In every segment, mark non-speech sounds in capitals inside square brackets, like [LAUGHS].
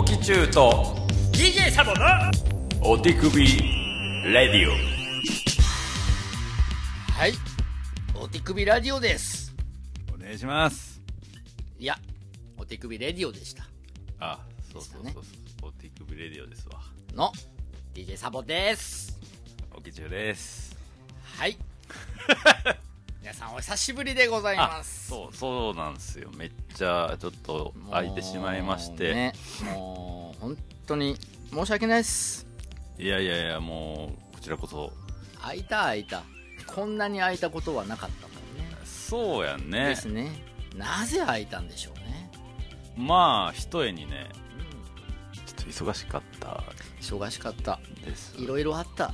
おきちゅうと DJ サボのお手首レディオ。はい。お手首ラジオです。お願いします。いやお手首レディオでした。あそうそうそうでそう、お手首レディオですわ。の DJ サボです。おきちゅうです。はい [LAUGHS] 皆さんお久しぶりでございあます。そうそうなんですよ。めっちゃちょっと空いてしまいまして、もうねもう本当に申し訳ないです。いやいやいやもうこちらこそ。空いた空いた。こんなに空いたことはなかったもんね。そうやんね。ですね。なぜ空いたんでしょうね、まあひとえにねうん。ちょっと忙しかった。忙しかった。です。いろいろあった。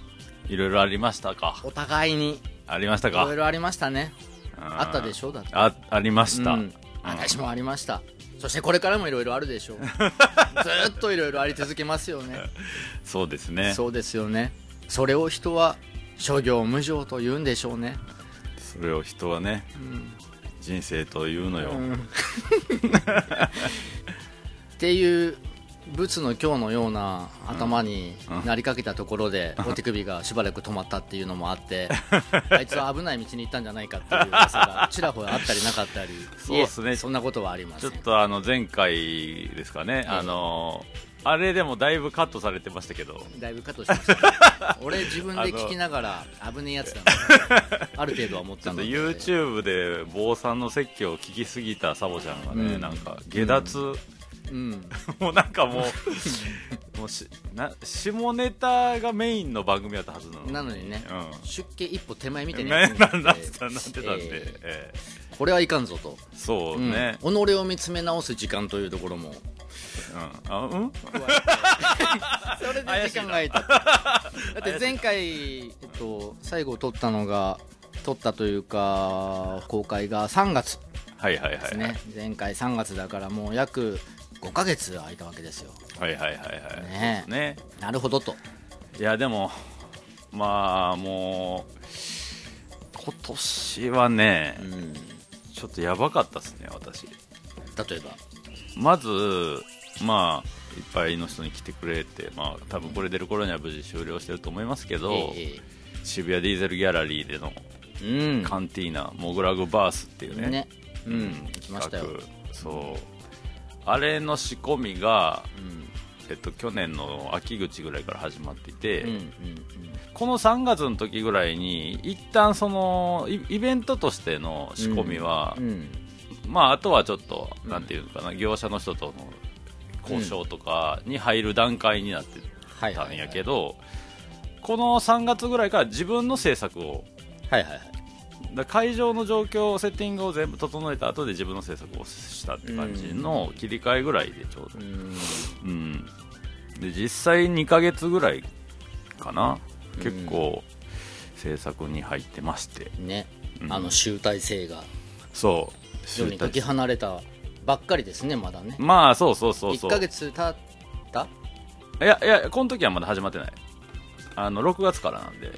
いろいろありましたか。お互いにありましたか？いろいろありましたね。うん。あったでしょ？だって。あありました、うん。私もありました。そしてこれからもいろいろあるでしょう。[LAUGHS] ずーっといろいろあり続けますよね。そうですね。そうですよね。それを人は諸行無常と言うんでしょうね。それを人はねうん。人生というのよ、うん。[LAUGHS] っていう仏の今日のような頭になりかけたところで、お手首がしばらく止まったっていうのもあって [LAUGHS] あいつは危ない道に行ったんじゃないかっていう噂がちらほらあったりなかったりそうっすね。そんなことはありません。ちょっとあの前回ですかね、えあのあれでもだいぶカットされてましたけど。だいぶカットしました、[LAUGHS] 俺自分で聞きながら危ねえやつだな。ある程度は思ったので。[LAUGHS] YouTube で坊さんの説教を聞きすぎたサボちゃんがね、うん。なんか下脱、うん。もうなんかもうもうしな下ネタがメインの番組だったはずなのなのにね、うん。出家一歩手前みたいねなやつになっって [LAUGHS] なってたんで、ええ。これはいかんぞと、えそううん。ね、己を見つめ直す時間というところも。うん。あうん？[LAUGHS] それで時間が空いた。だって前回、えっと、最後撮ったのが撮ったというか公開が3月はいはいはいね、前回3月だからもう約5ヶ月空いたわけですよ。はいはいはいはい。ねえ。ね。なるほどと。いやでもまあもう今年はねうん。ちょっとやばかったですね私。例えば？まずまあいっぱいの人に来てくれてまあ多分これ出る頃には無事終了してると思いますけど、え渋谷ディーゼルギャラリーでのえうん。カンティーナモグラグバースっていうねね。うん行きましたよ、そうあれの仕込みが、うん。えっと、去年の秋口ぐらいから始まっていて、うんうんこの3月の時ぐらいに一旦そのイイベントとしての仕込みは、うんうん。まああとはちょっと、うんなんていうのかな業者の人との交渉とかに入る段階になってたんやけど、この3月ぐらいから自分の制作をはいはいはいだ会場の状況セッティングを全部整えた後で自分の制作をしたって感じの切り替えぐらいでちょうど。う、ん。うん、で実際2ヶ月ぐらいかな。結構制作に入ってまして、ね、うん。あの集大成が。そう。非常にかけ離れたばっかりですねまだね。まあそうそうそうそう。1ヶ月経った？いやいやこの時はまだ始まってない。あの6月からなんで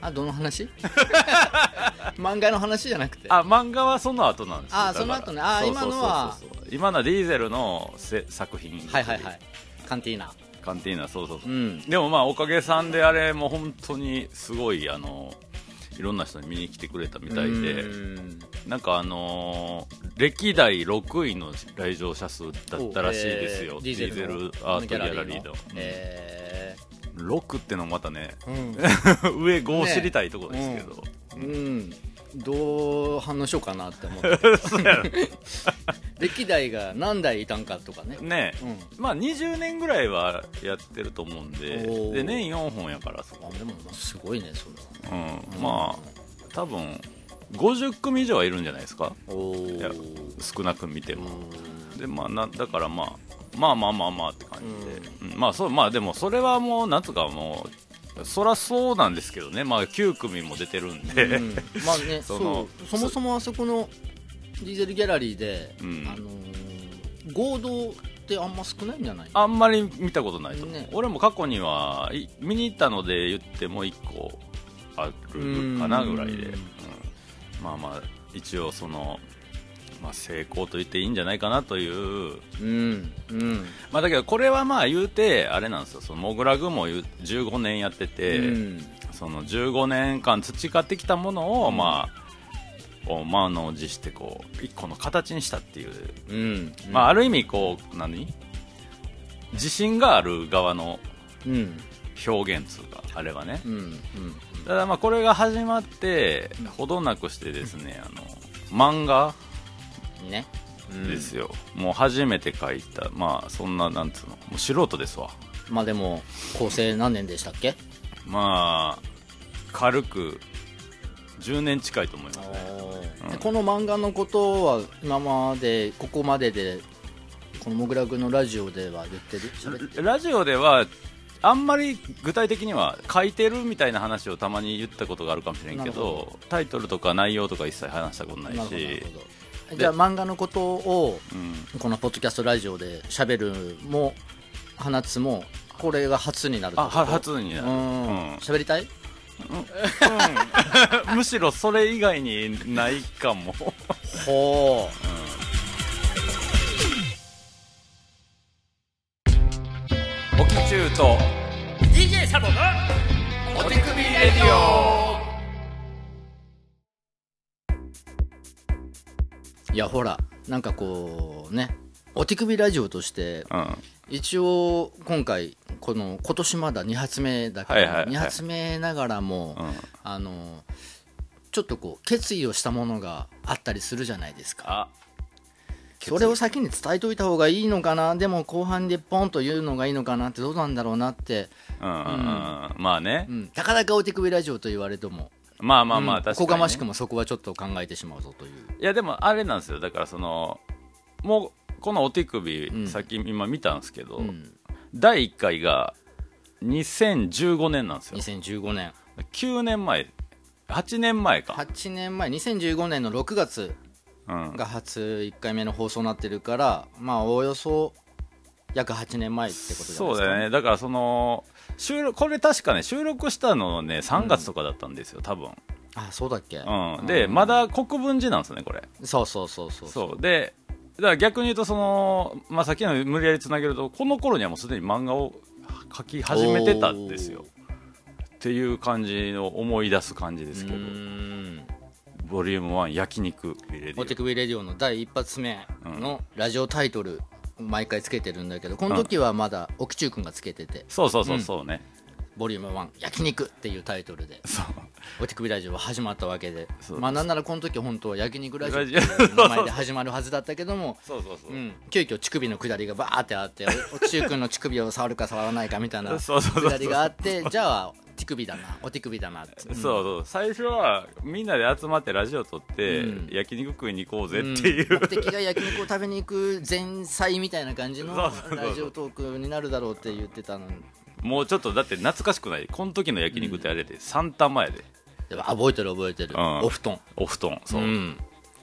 あどの話？[LAUGHS] 漫画の話じゃなくて。あ漫画はその後なんですよ。あその後ね。あ今のは。今のはディーゼルのせ作品。はいはいはい。カンティーナ。カンティーナそうそうそう。う、ん。でもまあおかげさんであれもう本当にすごいあのいろんな人に見に来てくれたみたいで。うん。なんかあのー歴代6位の来場者数だったらしいですよ、おえー。ディーゼルアートギャラリーの、え6ってのもまたねーうん。[LAUGHS] 上5知りたいところですけど、うん。どう反応しようかなって思って。[LAUGHS] [LAUGHS] 歴代が何代いたんかとかね。ねうん。まあ20年ぐらいはやってると思うんで。で年4本やからそあでもまあすごいねそれは。うん、まあ多分50組以上はいるんじゃないですか。少なく見ても。うでまあなだからまあまあまあまあまあって感じで、うん。まあそうまあでもそれはもうなんとかもうそらそうなんですけどね。まあ9組も出てるんで、ん。まあねそ [LAUGHS] そのう。そもそもあそこのディーゼルギャラリーで、うん。あのー合同ってあんま少ないんじゃない？あんまり見たことないとね。俺も過去にはい見に行ったので言っても1個あるかなぐらいで、うん。うん。まあまあ一応そのまあ、成功と言っていいんじゃないかなという、うんうん。まあ、だけどこれはまあ言うてあれなんですよ。そのモグラグも言う15年やってて、うん。その15年間培ってきたものを、まあこう満を持してこう一個の形にしたっていう、うんまあ、ある意味こう何？自信がある側のうん。表現つうかあれはね、うんうんただまあこれが始まってほどなくしてですね、あの漫画うん。ねですよ、もう初めて書いた。まあそんななんつうの。もう素人ですわ。まあでも構成何年でしたっけ？まあ軽く10年近いと思います。ねでこの漫画のことは今までここまででこのモグラグのラジオでは言ってる？喋ってる？ラジオではあんまり具体的には書いてるみたいな話をたまに言ったことがあるかもしれんけどタイトルとか内容とか一切話したことないしるほどじゃあ漫画のことをうん。このポッドキャストラジオで喋るも放つもこれが初になるあは初になる、ううん。ん喋りたい？[LAUGHS] むしろそれ以外にないかも。ほおきちゅうと。DJ サボのお手首レディオいやほらなんかこうねお手首ラジオとしてうん。一応今回この今年まだ2発目だけど、はいはいはい。2発目ながらも、うん。あのちょっとこう決意をしたものがあったりするじゃないですか。あ。それを先に伝えといた方がいいのかな？でも後半でポンと言うのがいいのかなってどうなんだろうなって、うんうん。うん。まあね、うん、たかだかお手首ラジオと言われてもまあまあまあ、うん。確かに、ね、おこがましくもそこはちょっと考えてしまうぞという。いやでもあれなんですよ。だからそのもうこのお手首、うん。さっき今見たんですけど、うん。第1回が2015年なんですよ。2015年。9年前8年前か、8年前。2015年の6月うん、が初1回目の放送になってるからまあおよそ約8年前ってことじゃないですか。そうだよね。だからその収録これ確かね収録したのね3月とかだったんですよ多分、あそうだっけ、うん。でまだ国分寺なんですよねこれ。そうそうそうそうそう。でだから逆に言うとその、まあ、さっきの無理やりつなげるとこの頃にはもうすでに漫画を描き始めてたんですよ。っていう感じの思い出す感じですけど。ボリューム1焼肉レディオ。お手首レディオの第一発目のラジオタイトル毎回つけてるんだけどこの時はまだ奥中君がつけてて。そうそうそうそうね、ボリューム1焼肉っていうタイトルで。そう。お手首ラジオは始まったわけで。そうまあなんならこの時本当は焼肉ラジオっていう名前で始まるはずだったけどもそうそうそう、うん、急遽乳首の下りがバーってあっておおちゅうくんの乳首を触るか触らないかみたいなそうそうそうそう。下りがあってじゃあ手首だな [LAUGHS] お手首だなって、そうそう。最初はみんなで集まってラジオ撮って、うん。焼肉食いに行こうぜうんっていう、目的が焼肉を食べに行く前菜みたいな感じの [LAUGHS] ラジオトークになるだろうって言ってたのに。もうちょっとだって懐かしくない。この時の焼肉ってあれで3玉前で。覚えてる覚えてる、うん。お布団。お布団そう、ん。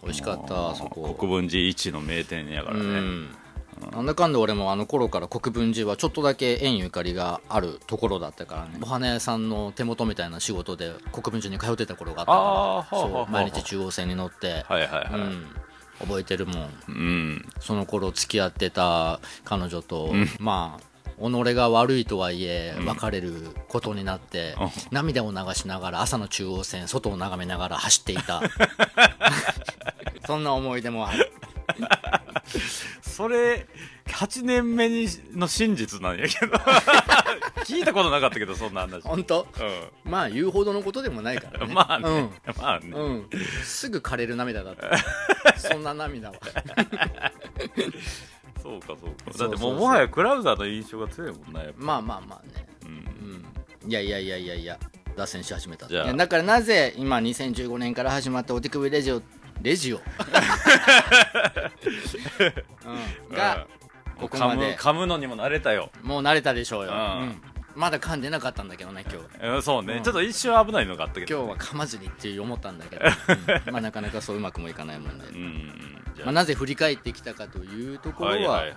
美味しかったあそこ。国分寺一の名店やからね、うんなんだかんだ俺もあの頃から国分寺はちょっとだけ縁ゆかりがあるところだったからね。お花屋さんの手元みたいな仕事で国分寺に通ってた頃があったから。毎日中央線に乗って、はいはいはい、うん、覚えてるもん。うん、その頃付き合ってた彼女と、まあ己が悪いとはいえ別れることになって、うん。涙を流しながら朝の中央線外を眺めながら走っていた。[LAUGHS] そんな思い出もあるそれ8年目にの真実なんやけど。[LAUGHS] 聞いたことなかったけどそんな話。本当？うまあ言うほどのことでもないからね。んまあね、まあね、うん、うん、すぐ枯れる涙だった [LAUGHS] そんな涙は。そうかそうか。だってもうもはやクラウザーの印象が強いもんなやっぱ、まあまあまあね。うん。うん。いやいやいやいやいや脱線し始めただからなぜ今2015年から始まったお手首レジオレジオ、うん、がここまで。噛むのにも慣れたよ、もう慣れたでしょうよ、うん。うん。まだ噛んでなかったんだけどね今日。うんそうね、うん。ちょっと一瞬危ないのがあったけど、今日は噛まずにって思ったんだけど、うん。まあなかなかそううまくもいかないもんで、まあ、なぜ振り返ってきたかというところは、はいはいはい。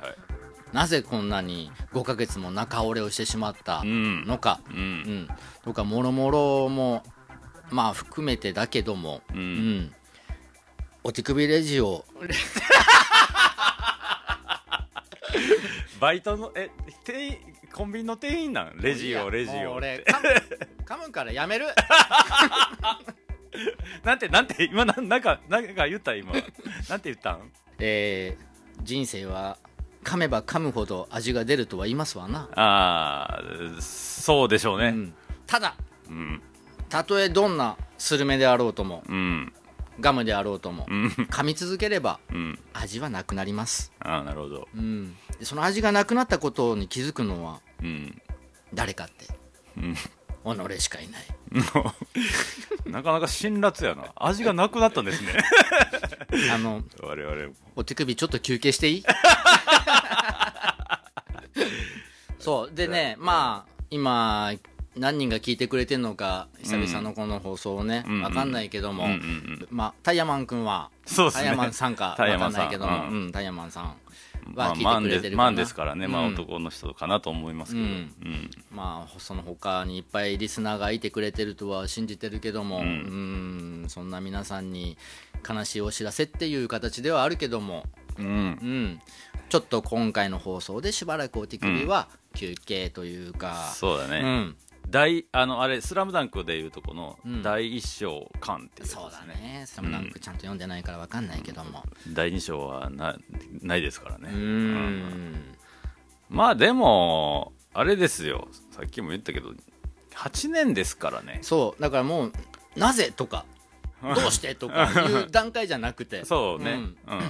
なぜこんなに5ヶ月も中折れをしてしまったうん。のか、とかもろもろもまあ含めてだけども、ううんんお手首レジオ [LAUGHS] バイトのえ店員コンビニの店員なん？レジオレジオもう俺噛む噛むからやめる？なんてなんて今なんなんかなんか言った今。なんて言ったん？えー人生は噛めば噛むほど味が出るとは言いますわな、ああそうでしょうね。うん、ただうん。たとえどんなスルメであろうともうんガムであろうともうん。噛み続ければうん。味はなくなります、ああなるほど。うん、でその味がなくなったことに気づくのはうん。誰かってうん。己しかいない。[LAUGHS] なかなか辛辣やな。味がなくなったんですね。[LAUGHS] あの我々も。お手首ちょっと休憩していい？[LAUGHS] そう。でねまあ今何人が聞いてくれてるのか久々のこの放送をね、うん。わかんないけども、うんうんうん。まあタイヤマン君はそうですね。タイヤマンさんかわかんないけども、タイヤマンさんまあ、は聞いてくれてるかな、でマンですからね、男の人かなと思いますけど、まあその他にいっぱいリスナーがいてくれてるとは信じてるけども、そんな皆さんに悲しいお知らせっていう形ではあるけども、ちょっと今回の放送でしばらくお手首は休憩というか、そうだね、うん、大あのあれ「スラムダンクでいうとこのうん。第一章巻っていうやつそうだね。ね「スラムダンクちゃんと読んでないから分かんないけども。第二章はなないですからね。うーん。まあでもあれですよ。さっきも言ったけど8年ですからね。そう。だからもうなぜとか [LAUGHS] どうしてとかいう段階じゃなくて。そうね。ん。うん、だか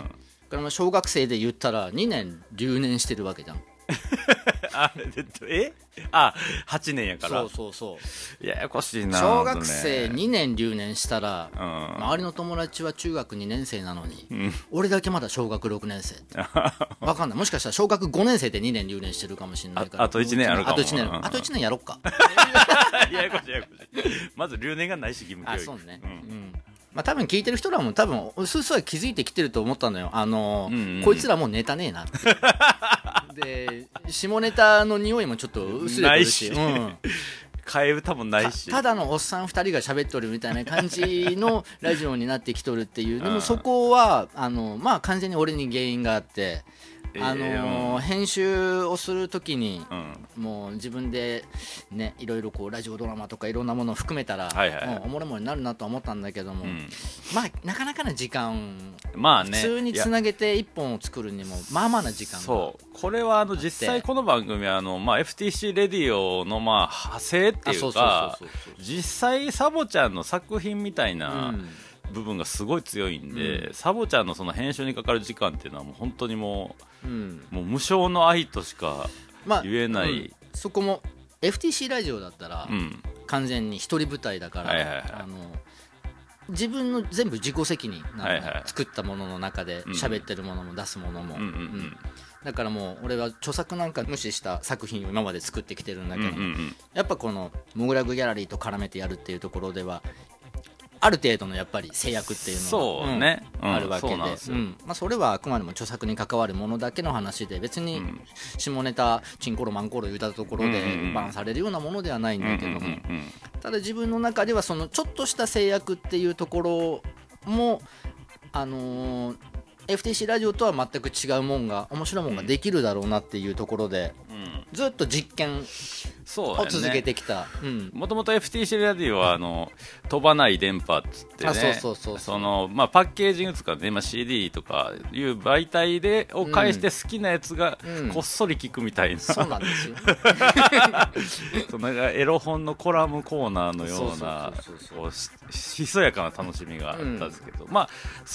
らまあ小学生で言ったら2年留年してるわけじゃん [LAUGHS] あえ？あ8年やから。そうそうそう。ややこしいな小学生ね。2年留年したら、うん。周りの友達は中学2年生なのに、ん。俺だけまだ小学6年生。[LAUGHS] わかんない。もしかしたら小学5年生で2年留年してるかもしれないから。ああと一年あるかも。あと1年。うん。あと一年やろっか。[LAUGHS] ややこしいややこしい。まず留年がないし義務教育。あそうね。うん。うんまあ多分聞いてる人らも多分うすうすは気づいてきてると思ったのよ。あのーうんうん。こいつらもうネタねえなって。[LAUGHS] で下ネタの匂いもちょっと薄れてるし。ないし。うん。替え歌もないし。ただのおっさん2人が喋っとるみたいな感じの [LAUGHS] ラジオになってきとるっていう。でうんもそこはあの、まあ、完全に俺に原因があって、えーあのうん編集をするときにうん。もう自分で、ね、いろいろこうラジオドラマとかいろんなものを含めたら、はいはいはい。うんおもろいものになるなとは思ったんだけども、うん。まあ、なかなかな時間、まあね。普通につなげて1本を作るにもまあまあな時間がそう。これはあの実際この番組はあの、まあ、FTC レディオのまあ派生っていうか実際サボちゃんの作品みたいなうん部分がすごい強いんで、うサボちゃんのその編集にかかる時間っていうのはもう本当にもうん。うもう無償の愛としかまあ言えないうん。そこも FTC ラジオだったら、うん。完全に一人舞台だから、はいはいはい。あの自分の全部自己責任なはいはい作ったものの中でうん。喋ってるものも出すものも、うんうんうん。だからもう俺は著作なんか無視した作品を今まで作ってきてるんだうんけど、うんうん。やっぱこのモグラグギャラリーと絡めてやるっていうところではある程度のやっぱり制約っていうのがね。うんあるわけで。そうなんまあ、それはあくまでも著作に関わるものだけの話で別にん下ネタチンコロマンコロ言うたところでバンされるようなものではないんだけども、ただ自分の中ではそのちょっとした制約っていうところもあのー FTC ラジオとは全く違うもんが面白いもんができるだろうなっていうところで、うん。ずっと実験そうを続けてきた、うん。もともと FTC ラディオはあの飛ばない電波っつってね。あそうそうそうそう。のまあ、パッケージングとかね、まあ、CD とかいう媒体でを介して好きなやつがうん。こっそり聞くみたいな、そうなんですよ。[LAUGHS] そエロ本のコラムコーナーのようなひそやかな楽しみがあったんですけど、まあ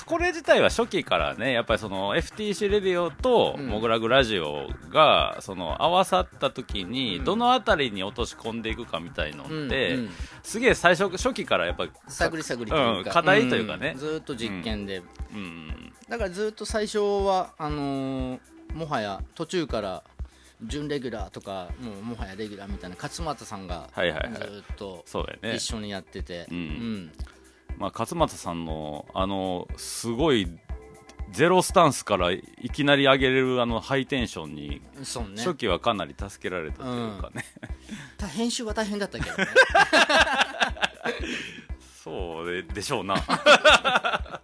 これ自体は初期からねやっぱりその FTC レディオとうん。モグラグラジオがその合わさった時にうん。どの辺りに落とし込んでいくかみたいのって、うんうん。すげえ最初初期からやっぱり探り探りというか、うん課題というかね。ん。ずっと実験で、うん。だからずっと最初はあのーもはや途中から準レギュラーとかもうもはやレギュラーみたいな勝俣さんがずはいはいはい。っとそうだよね。一緒にやってて、うん。まあ、勝俣さんのあのすごいゼロスタンスからいきなり上げれるあのハイテンションにうんそうね。初期はかなり助けられたというかね、た編集は大変だったけどね。[LAUGHS] そうででしょうな。[LAUGHS]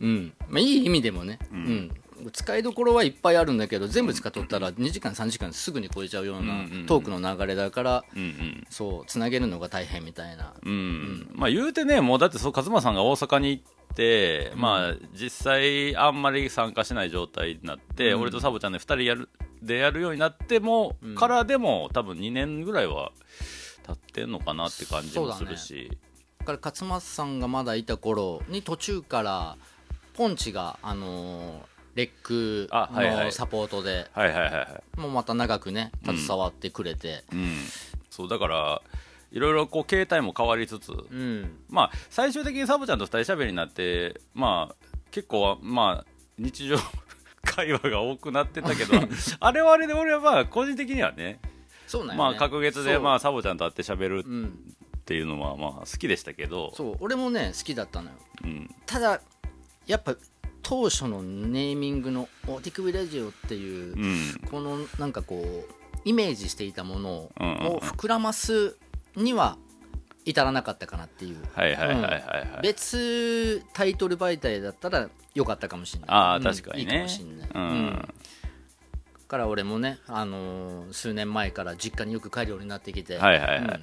うん。まあ、いい意味でもね、うん使いどころはいっぱいあるんだけど全部使っとったら2時間3時間すぐに超えちゃうようなトークの流れだから、うんうん。そうつなげるのが大変みたいな。うん、まあ言うてね、もうだってそう、勝間さんが大阪に行って、まあ実際あんまり参加しない状態になって、俺とサボちゃんで2人やる、でやるようになっても、からでも多分2年ぐらいは経ってんのかなって感じもするし。だから勝松さんがまだいた頃に途中からポンチが、あのーレックのサポートで、はいはいはいはい。もうまた長くね携わってくれて、うん。そう、だから、いろいろこう、携帯も変わりつつ、うん。まあ、最終的にサボちゃんと二人喋りになって、まあ、結構は、まあ、日常 [LAUGHS] 会話が多くなってたけど、[LAUGHS] あれはあれで俺はまあ、個人的にはね、そうなんよね。まあ、隔月で、まあ、サボちゃんと会って喋るうん、っていうのは、まあ、好きでしたけど、そう俺もね好きだったのよ。うん。ただやっぱ当初のネーミングの「お手首ラジオ」っていう、うん。このなんかこうイメージしていたものを,、うん。うんうん膨らますには至らなかったかなっていう。はいはいはいはいはい。別タイトル媒体だったらよかったかもしれない。あん確かにね。いいかもしれない、ううん。ん。だから俺もね、あのー数年前から実家によく帰るようになってきて、はいはいはい。うん。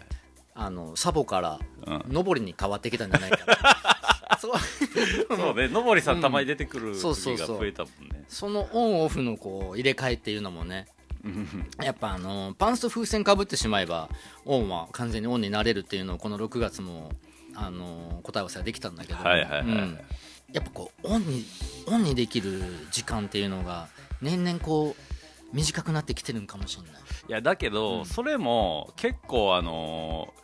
あのサボからうん。上りに変わってきたんじゃないかなそう。[LAUGHS] そうね、のぼりさんたまに出てくるそうそう時がそう増えたもんね。そのオンオフのこう入れ替えっていうのもね。やっぱあのパンスト風船かぶってしまえばオンは完全にオンになれるっていうのをこの6月もあの答え合わせができたんだけど、はいはいはいはい。うん。やっぱこうオンにオンにできる時間っていうのが年々こう短くなってきてるんかもしれない。いやだけど、それも結構あのー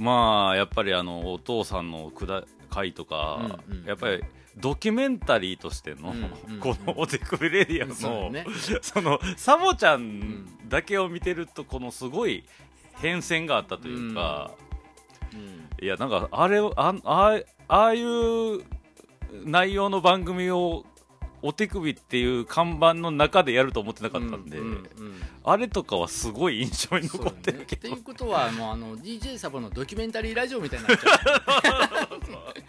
まあやっぱりあのお父さんのくだ回とか、うんうんやっぱりドキュメンタリーとしての、うんうんこのお手首レディアのね。そのサボちゃんだけを見てるとこのすごい変遷があったというか、うん。いやなんかあれをああああいう内容の番組をお手首っていう看板の中でやると思ってなかったんで、うんうんうん。あれとかはすごい印象に残ってねるけど、っていうことはもうあの DJ サボのドキュメンタリーラジオみたいになっちゃ [LAUGHS]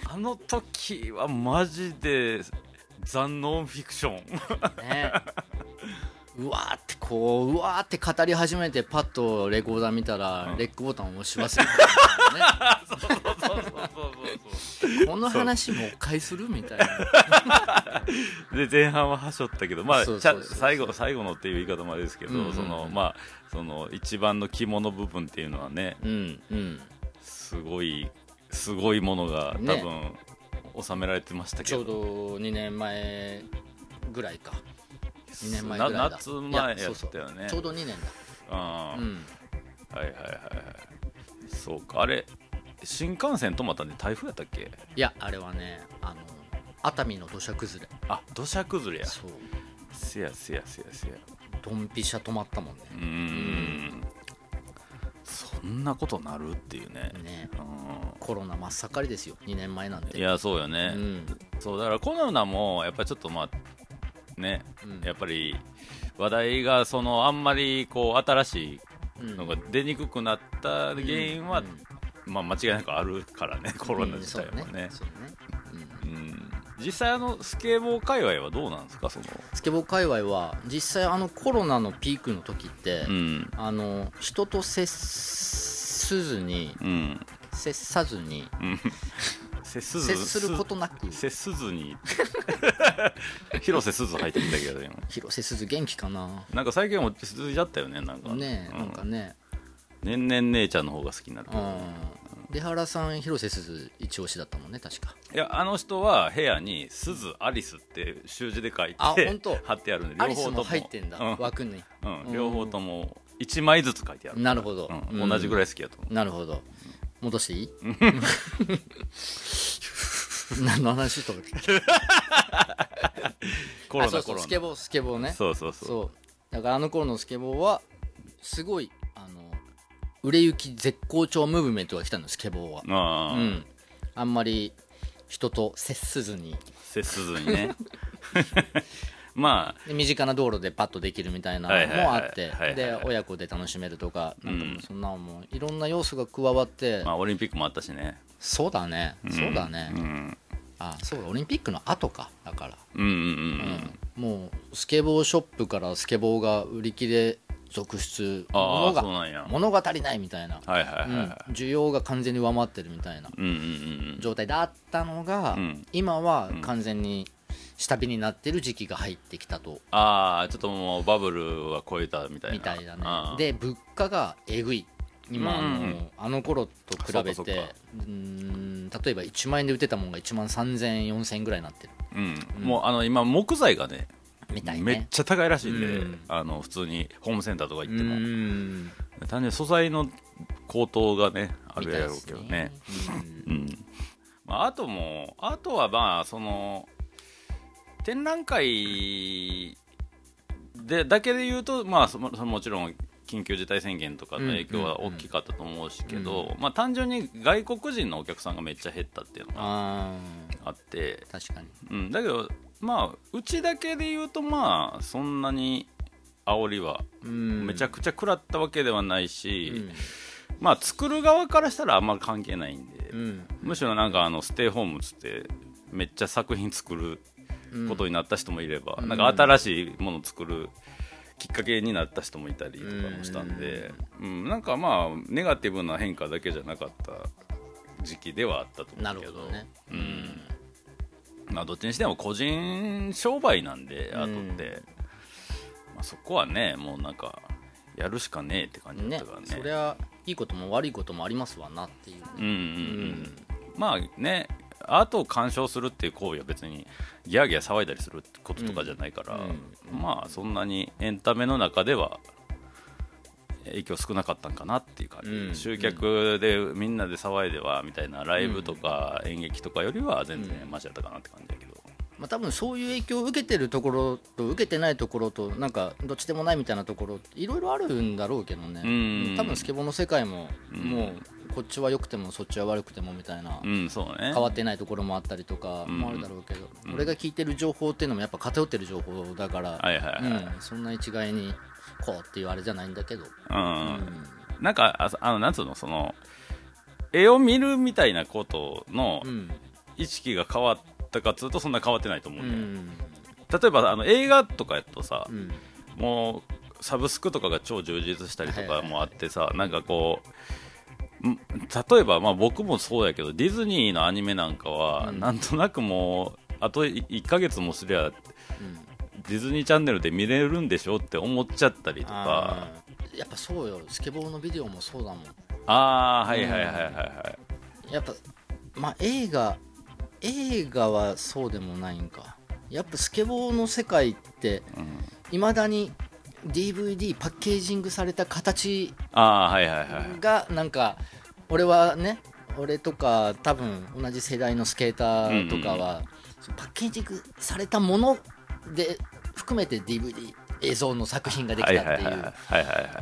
あの時はマジで残能フィクション。うね。うわーってこううわーって語り始めてパッとレコーダー見たら、レックボタンを押し忘れこの話もう一回するみたいな。[LAUGHS] で前半ははしょったけど、まあ、最後最後のっていう言い方もあれですけど、うんうんうん。そのまあその一番の肝の部分っていうのはねうんうん。すごいすごいものが多ね分、収められてましたけど。ちょうど2年前ぐらいか。2年前ぐらいだ。な夏前やったよね。ちょうど2年だ。うん。うん。はいはいはいはい。そうか。あれ新幹線止まったんで台風やったっけ？いやあれはねあの熱海の土砂崩れ。あ土砂崩れや。そう。せやせやせやせや。ドンピシャ止まったもんね。うーんそんなことなるっていうね。ね。うコロナ真っ盛りですよ。2年前なんて。んいやそうよね、うん。そうだからコロナもやっぱりちょっとまあね、うん。やっぱり話題がそのあんまりこう新しうんいのが出にくくなった原因は、まあ、間違いなくあるからねコロナ自体もね,、そうね実際あのスケボー界隈はどうなんですか？その。スケボー界隈は実際あのコロナのピークの時って、うん。あの人と接すずにうん。接さずにうん。接すず接することなく。接すずに。[LAUGHS] 広瀬すず入ってきたけど今。広瀬すず元気かな？なんか最近落ち着いちゃったよねなんか。ねえ、うなんかね。年々姉ちゃんの方が好きになるけどうん出原さん広瀬すず一押しだったもんね確か。いやあの人は部屋に「すずアリス」って習字で書いてあほんと貼ってあるんで両方とも入ってんだ、うん。枠に。うん。両方とも1枚ずつ書いてある、なるほど、うん。同じぐらいい好きやと思う。なるほど。戻していい？[LAUGHS] 何の話とコロナコロナ。うスケボースケボーね。そうそうそう。そう。だからあの頃のスケボーはすごい売れ行き絶好調ムーブメントが来たのスケボーは。ああ、うん。あんまり人と接すずに。接すずにね。[LAUGHS] まで身近な道路でパッとできるみたいなのもあって。親子で楽しめるとかなんかそんなのもいろんな要素が加わって。あまあオリンピックもあったしね。そうだね。そうだね。うん。あそうだ。オリンピックの後か。だから、うんうんうん。うん。もうスケボーショップからスケボーが売り切れ続出物が物が足りないみたいな、はいはい需要が完全に上回ってるみたいな状態だったのが、うん。今は完全に下火になってる時期が入ってきたと、ああちょっともうバブルは超えたみたいな。みたいだね。で物価がえぐい。今、うんうんあのあの頃と比べてうーん例えば1万円で売ってたものが1万3000円4000円ぐらいになってる。うん、もうあの今木材がねみたいね。めっちゃ高いらしいんで、うん。あの普通にホームセンターとか行っても、うーん。単純に素材の高騰がねあみるやろうけどね。うんうん。まあ、あともあとはまあその展覧会でだけで言うと、まあ、そもそのもちろん緊急事態宣言とかの影響は大きかったと思うしけど、まあ、単純に外国人のお客さんがめっちゃ減ったっていうのがああって、ー確かに。うん、だけど、まあ、うちだけで言うとまあそんなに煽りはうん。めちゃくちゃ食らったわけではないし、うん。まあ作る側からしたらあんまり関係ないんで、うん。むしろなんかあのステイホームっつってめっちゃ作品作ることになった人もいれば、うん。なんか新しいものを作るきっかけになった人もいたりとかもしたんで、うん。なんかまあネガティブな変化だけじゃなかった時期ではあったと思なうけど。るほどね。うんまあ、どっちにしても個人商売なんでアートって、まあ、そこはねもうなんかやるしかねえって感じだねったからね。そりゃいいことも悪いこともありますわなっていううんうんうん。まあねアートを鑑賞するっていう行為は別にギャーギャー騒いだりすることとかじゃないから、まあそんなにエンタメの中では影響少なかったんかなっていう感じ、うん。集客でみんなで騒いではみたいなライブとか演劇とかよりは全然マシだったかなって感じだけど、まあ、多分そういう影響を受けてるところと受けてないところとなんかどっちでもないみたいなところいろいろあるんだろうけどね。うん。多分スケボーの世界ももうこっちは良くてもそっちは悪くてもみたいなうんそうね。変わってないところもあったりとかもあるだろうけど。俺が聞いてる情報っていうのもやっぱ偏ってる情報だから。はいはいはい、うん。そんな一概にこうっていうあれじゃないんだけど。うん。なんかああのなんつうのその絵を見るみたいなことのうん。意識が変わったかっつうとそんな変わってないと思うだよ、うん。ん例えばあの映画とかやとさう、ん。もうサブスクとかが超充実したりとかもあってさ、なんかこうん例えばまあ僕もそうやけどディズニーのアニメなんかは、うん。なんとなくもうあと1ヶ月もすりゃディズニーチャンネルで見れるんでしょって思っちゃったりとか。やっぱそうよ。スケボーのビデオもそうだもん。ああーはいはいはいはいはい。やっぱまあ映画映画はそうでもないんか。やっぱスケボーの世界っていまだに DVD パッケージングされた形がなんか俺はね俺とか多分同じ世代のスケーターとかは、パッケージングされたもので含めて DVD 映像の作品ができたっていう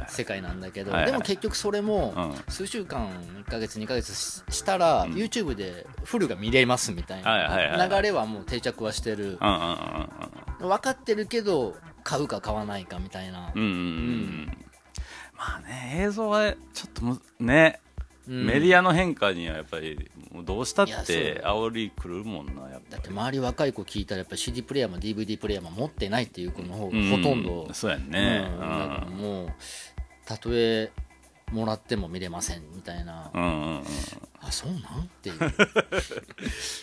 世界なんだけど、でも結局それもうん。数週間1ヶ月2ヶ月ししたら、YouTube でフルが見れますみたいな流れはもう定着はしてる。分かってるけど買うか買わないかみたいな。まあね映像はちょっとむねうん。メディアの変化にはやっぱりもうどうしたってそ煽りくるもんなやっぱだって周り若い子聞いたらやっぱ CD プレイヤーも DVD プレイヤーも持ってないっていう子の方がりほとんど、うそうやんね。うん。だからもうたとえもらっても見れませんみたいな、うんうんうんうん。あそうなんっていう。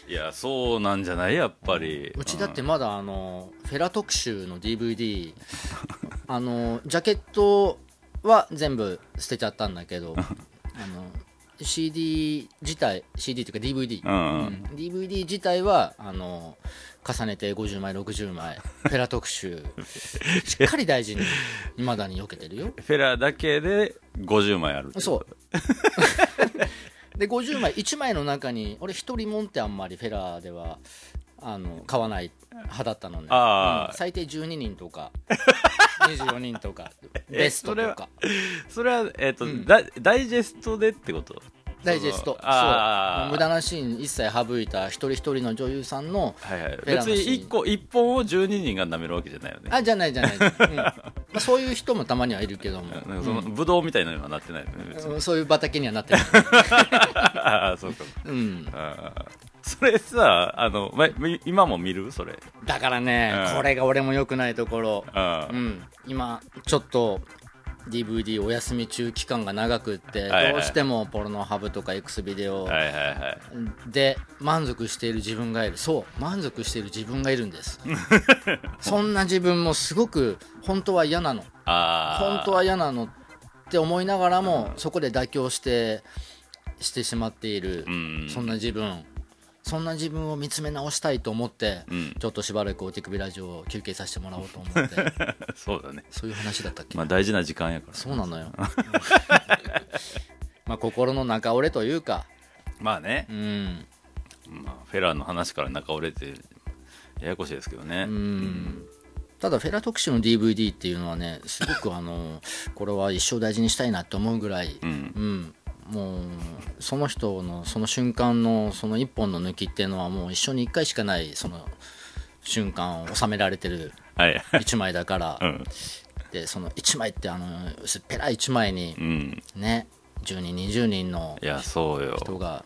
[LAUGHS] いやそうなんじゃないやっぱり。うちだってまだあのフェラ特集の DVD あのジャケットは全部捨てちゃったんだけど [LAUGHS] あの CD 自体 CD というか DVD、うんうん。うん。DVD 自体はあの重ねて50枚60枚フェラ特集。[LAUGHS] しっかり大事にいまだに避けてるよ。フェラだけで50枚あるそう。[LAUGHS] で50枚1枚の中に俺一人もんってあんまりフェラーではあの買わない派だったのね。うん。最低12人とか [LAUGHS] 24人とかベストとか。それはえっとダダイジェストでってこと？ダイジェスト。そう。無駄なシーン一切省いた一人一人の女優さんのはいはい。別に1個1本を12人が舐めるわけじゃないよね。あじゃないじゃない、[LAUGHS] うん。まあ、そういう人もたまにはいるけども、そのブドウみたいなのにはなってないよねうんそういう畑にはなってない、[LAUGHS] ああそうか。うん、[LAUGHS] それさあの、今も見る？それ。だからね、うん。これが俺も良くないところ。うん。うん。今ちょっと DVD お休み中期間が長くって、どうしてもポルノハブとか X ビデオ。で満足している自分がいる。そう満足している自分がいるんです。[LAUGHS] そんな自分もすごく本当は嫌なの。本当は嫌なのって思いながらもそこで妥協してしてしまっている、うん。そんな自分そんな自分を見つめ直したいと思って、うん。ちょっとしばらくお手首ラジオを休憩させてもらおうと思って。[LAUGHS] そうだね。そういう話だったっけ、まあ大事な時間やから。そうなのよ。[LAUGHS] [LAUGHS] まあ心の中折れというか。まあね。う、ん。まあ、フェラーの話から中折れてややこしいですけどね、うん。ただフェラ特集の DVD っていうのはねすごくあのこれは一生大事にしたいなと思うぐらい、うん。うん、もうその人のその瞬間のその一本の抜きっていうのはもう一生に一回しかないその瞬間を収められてるはい。一枚だから、うん。でその一枚ってあの薄っぺらい一枚にうん。ね10人20人の人が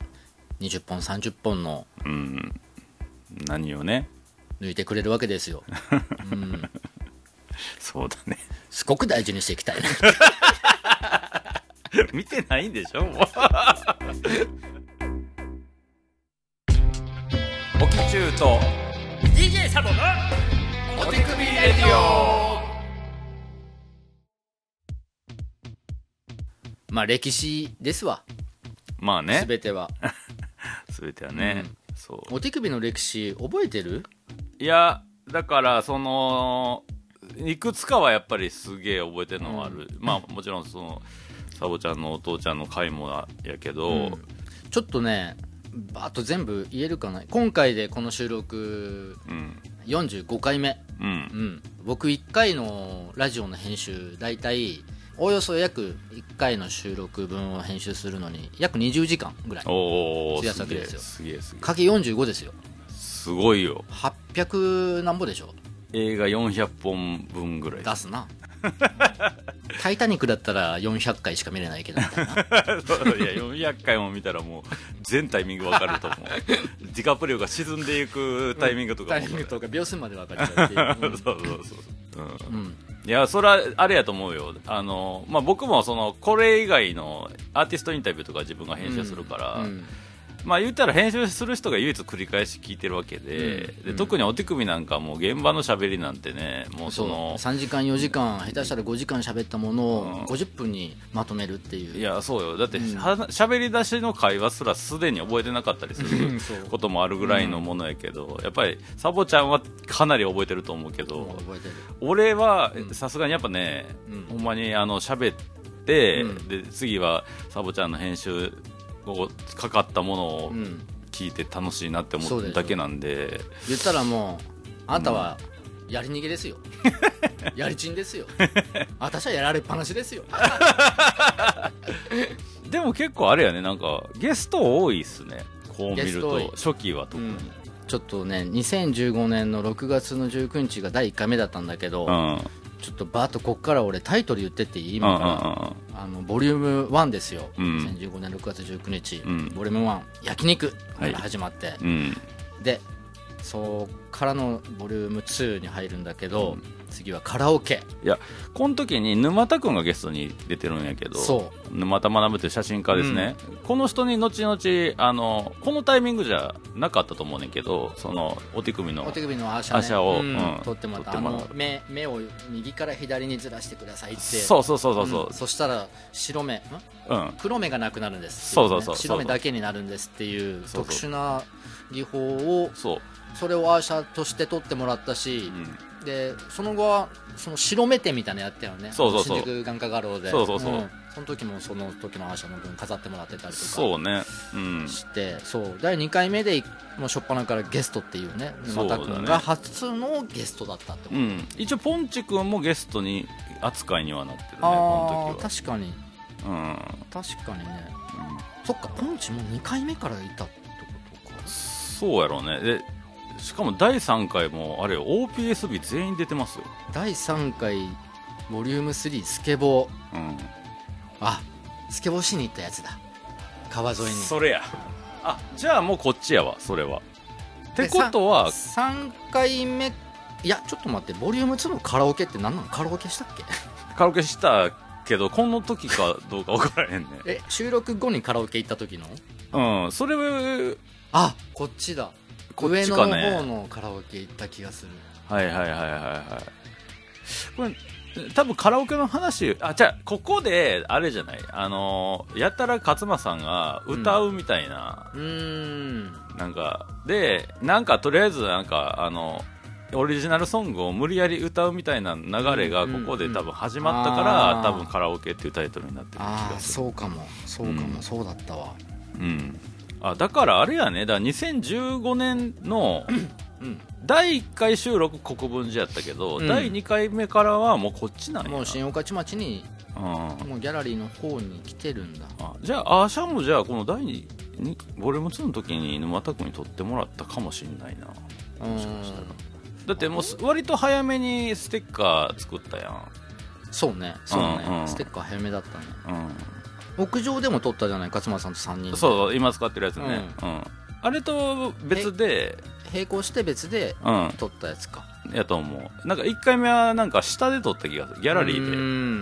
20本30本のうん。何をね。抜いてくれるわけですよ、[LAUGHS] うん、そうだね。すごく大事にしていきたいな [LAUGHS] [LAUGHS] 見てないんでしょ？[LAUGHS] もうオキチューと DJ サボのお手首レディオ。まあ歴史ですわ。まあね。全ては。[LAUGHS] 全てはね、そお手首の歴史覚えてる？ういやだからそのいくつかはやっぱりすげえ覚えてるのはある、まあもちろんそのサボちゃんのお父ちゃんの回もやけど、うん。ちょっとねバーッと全部言えるかな。今回でこの収録うん。45回目。うん。うん。僕1回のラジオの編集大体おおよそ約1回の収録分を編集するのに約20時間ぐらい。おお費やすすげえわけですよ。すげえすげえかけ45ですよ。すごいよ。800なんぼでしょ映画400本分ぐらい。出すな「[LAUGHS] タイタニック」だったら400回しか見れないけどみたいな [LAUGHS] いや400回も見たらもう全タイミングわかると思う。ディカプリオが沈んでいくタイミングとかも、タイミングとか秒数まで分かっちゃうっていう、[LAUGHS] そうそうそう、うんう。んうん。いやそれはあれやと思うよ。あの、まあ、僕もそのこれ以外のアーティストインタビューとか自分が編集するから、うんまあ言ったら編集する人が唯一繰り返し聞いてるわけで,、うん。で特にお手首なんかもう現場のしゃべりなんてねもうそそう。の3時間4時間下手したら5時間喋ったものうん。を50分にまとめるっていう。いやそうよ。だってしゃべり出しの会話すらすでに覚えてなかったりすることもあるぐらいのものやけど、やっぱりサボちゃんはかなり覚えてると思うけど、覚えてる。俺はうん。さすがにやっぱね、うん。ほんまにあの喋って、うん。で次はサボちゃんの編集をかかったものをうん聞いて楽しいなって思そうでしょうだけなんで。言ったらもうあなたはやり逃げですよ。[LAUGHS] やりちんですよ。[LAUGHS] 私はやられっぱなしですよ。[LAUGHS] でも結構あれやねなんかゲスト多いっすね。こう見ると初期は特に、ちょっとね2015年の6月の19日が第1回目だったんだけど、うん、うんちょっとバーッとこっから俺タイトル言ってっていい？今から、あのボリューム1ですよ、うん。2015年6月19日、うん。ボリューム1焼肉はいから始まって、うん。でそっからのボリューム2に入るんだけど、うん次はカラオケ。いやこの時に沼田君がゲストに出てるんやけどそ沼田学という写真家ですね、この人に後々あのこのタイミングじゃなかったと思うねんけどそのお手首のお手首のアーシャ,、ね、シャをうん。うん。取ってもらった。目目を右から左にずらしてくださいってそうそうそうそうそう。うん。そしたら白目ん？うん、黒目がなくなるんです。そうそうそう。白目だけになるんですっていう特殊な技法をそう、それをアーシャとして撮ってもらったしう、ん、でその後はその白目展みたいなのやったよね。そうそうそう。新宿眼科画廊で。そうそうそう。ん。その時もその時のアーシャの分飾ってもらってたりとか。そうね。うん。してそう。第2回目でもう初っ端からゲストっていうね。沼田君が初のゲストだったってこと、うん、一応ポンチ君もゲストに扱いにはなってるねああこの時は。確かに。うん、確かにね。そっかポンチも2回目からいたってことか。そうやろうね。でしかも第3回もあれ OPSB 全員出てますよ、第3回ボリューム3スケボー。うん、あスケボーしに行ったやつだ。川沿いに。それや。あじゃあもうこっちやわそれは。ってことは3回目いやちょっと待ってボリューム2のカラオケって何なのカラオケしたっけ？[LAUGHS] カラオケしたけどこの時かどうか分からへんねえ収録後にカラオケ行った時の？うんそれあこっちだこっ上のちかね。方のカラオケ行った気がするはいはいはいはいはい。これ多分カラオケの話あじゃあここであれじゃないあのやたら勝間さんが歌うみたいな、うーん。なんかでなんかとりあえずなんかあのオリジナルソングを無理やり歌うみたいな流れがここで多分始まったから、うん多分カラオケっていうタイトルになってる気がする。そうかも。そうかも、うん。そうだったわ。うんあだからあれやね。だから2015年のうん。第1回収録国分寺やったけど、うん。第2回目からはもうこっちなんや。もう新御徒町にうん。もうギャラリーの方に来てるんだ。あじゃあアーシャンもじゃあこの第2にボリューム2の時に沼田君に撮ってもらったかもしれないな。うん。もしかしたらだってもうす割と早めにステッカー作ったやん。そうね。そうね、うんうん。ステッカー早めだったね。う屋上でも撮ったじゃない勝間さんと3人。でんそう今使ってるやつね。うん、あれと別で並行して別でうん。撮ったやつか。やと思う。なんか1回目はなんか下で撮った気がする。ギャラリうー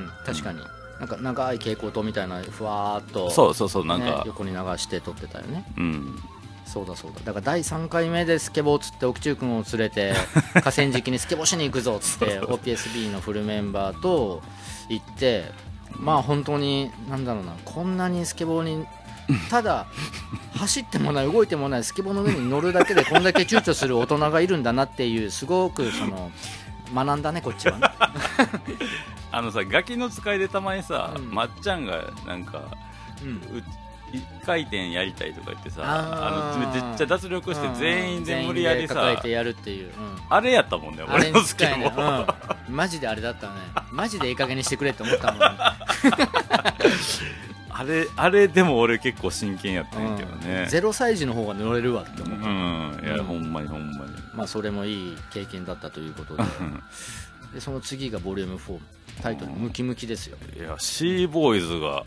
ん。確かに、なんか長い蛍光灯みたいなふわーっとでそうそうそうなんねか、横に流して撮ってたよね。うん。そうだそうだ。だから第3回目でスケボーっつって奥中君を連れて [LAUGHS] 河川敷にスケボーしに行くぞっつって OPSB のフルメンバーと行ってまあ本当になんだろうなこんなにスケボーにただ走ってもない動いてもないスケボーの上に乗るだけでこんだけ躊躇する大人がいるんだなっていうすごくその学んだねこっちはね。[LAUGHS] あのさガキの使いでたまにさ、うん。まっちゃんがなんかうんう一回転やりたいとか言ってさあのめっちゃ脱力して全員で無理やりさてやるっていう、うん。あれやったもんね俺のに近いね、うん、マジであれだったね。マジでいい加減にしてくれって思ったもん。ね [LAUGHS] あれあれでも俺結構真剣やったんやけどね。ゼロ歳児の方が乗れるわってう思う、ん。いや、うん。ほんまにほんまに。まあそれもいい経験だったということで。でその次がボリューム4タイトル「ムキムキ」ですよ。いやシーボーイズが、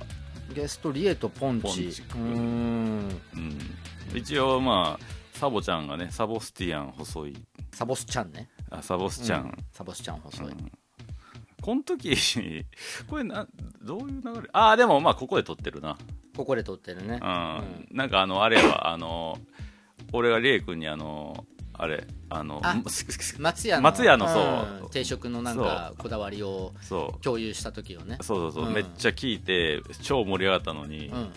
ゲストリエとポンチ。ポンチ。うーん。うん、一応まあサボちゃんがねサボスティアン細い。サボスちゃんね。あサボスちゃん、うサボスちゃん細い、うん。この時 [LAUGHS] これなどういう流れ？ああでもまあここで撮ってるな。ここで撮ってるね。うん、なんかあのあれはあの俺がリエ君にあのあれあのあ [LAUGHS] 松屋の松屋のそう。ん定食のなんかこだわりをそう。共有した時をね。そうそうそう、うん。めっちゃ聞いて超盛り上がったのに、うんうん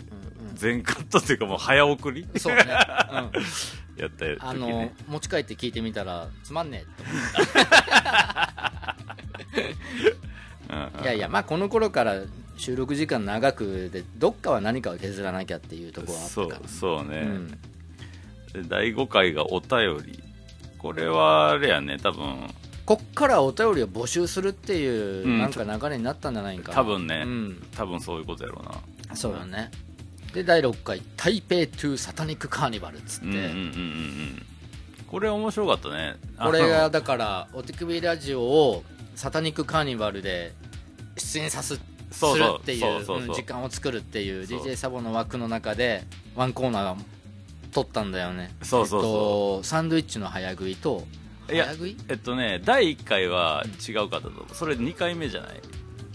全カットっていうかもう早送り？うんそうね、うん。[LAUGHS] やった時あのね持ち帰って聞いてみたらつまんねえって。うんうん。いやいやまあこの頃から収録時間長くでどっかは何かを削らなきゃっていうところはあったそうから。そうね、うん。で第5回がお便りこれはあれやね多分。こっからお便りを募集するっていううん。なんか流れになったんじゃないかな。多分ね。うん、多分そういうことやろうな。そうだね。で第6回「台北2サタニックカーニバル」っつって、うんうんうんうんうん。これ面白かったね。これがだからお手首ラジオをサタニックカーニバルで出演さすそうそう。するっていそううそうそう。うん時間を作るっていうそう。DJ サボの枠の中でワンコーナーが取ったんだよね。そうそうそう。えっと、サンドイッチの早食いといや早食い？えっとね第1回は違うかったと思う。それ2回目じゃない？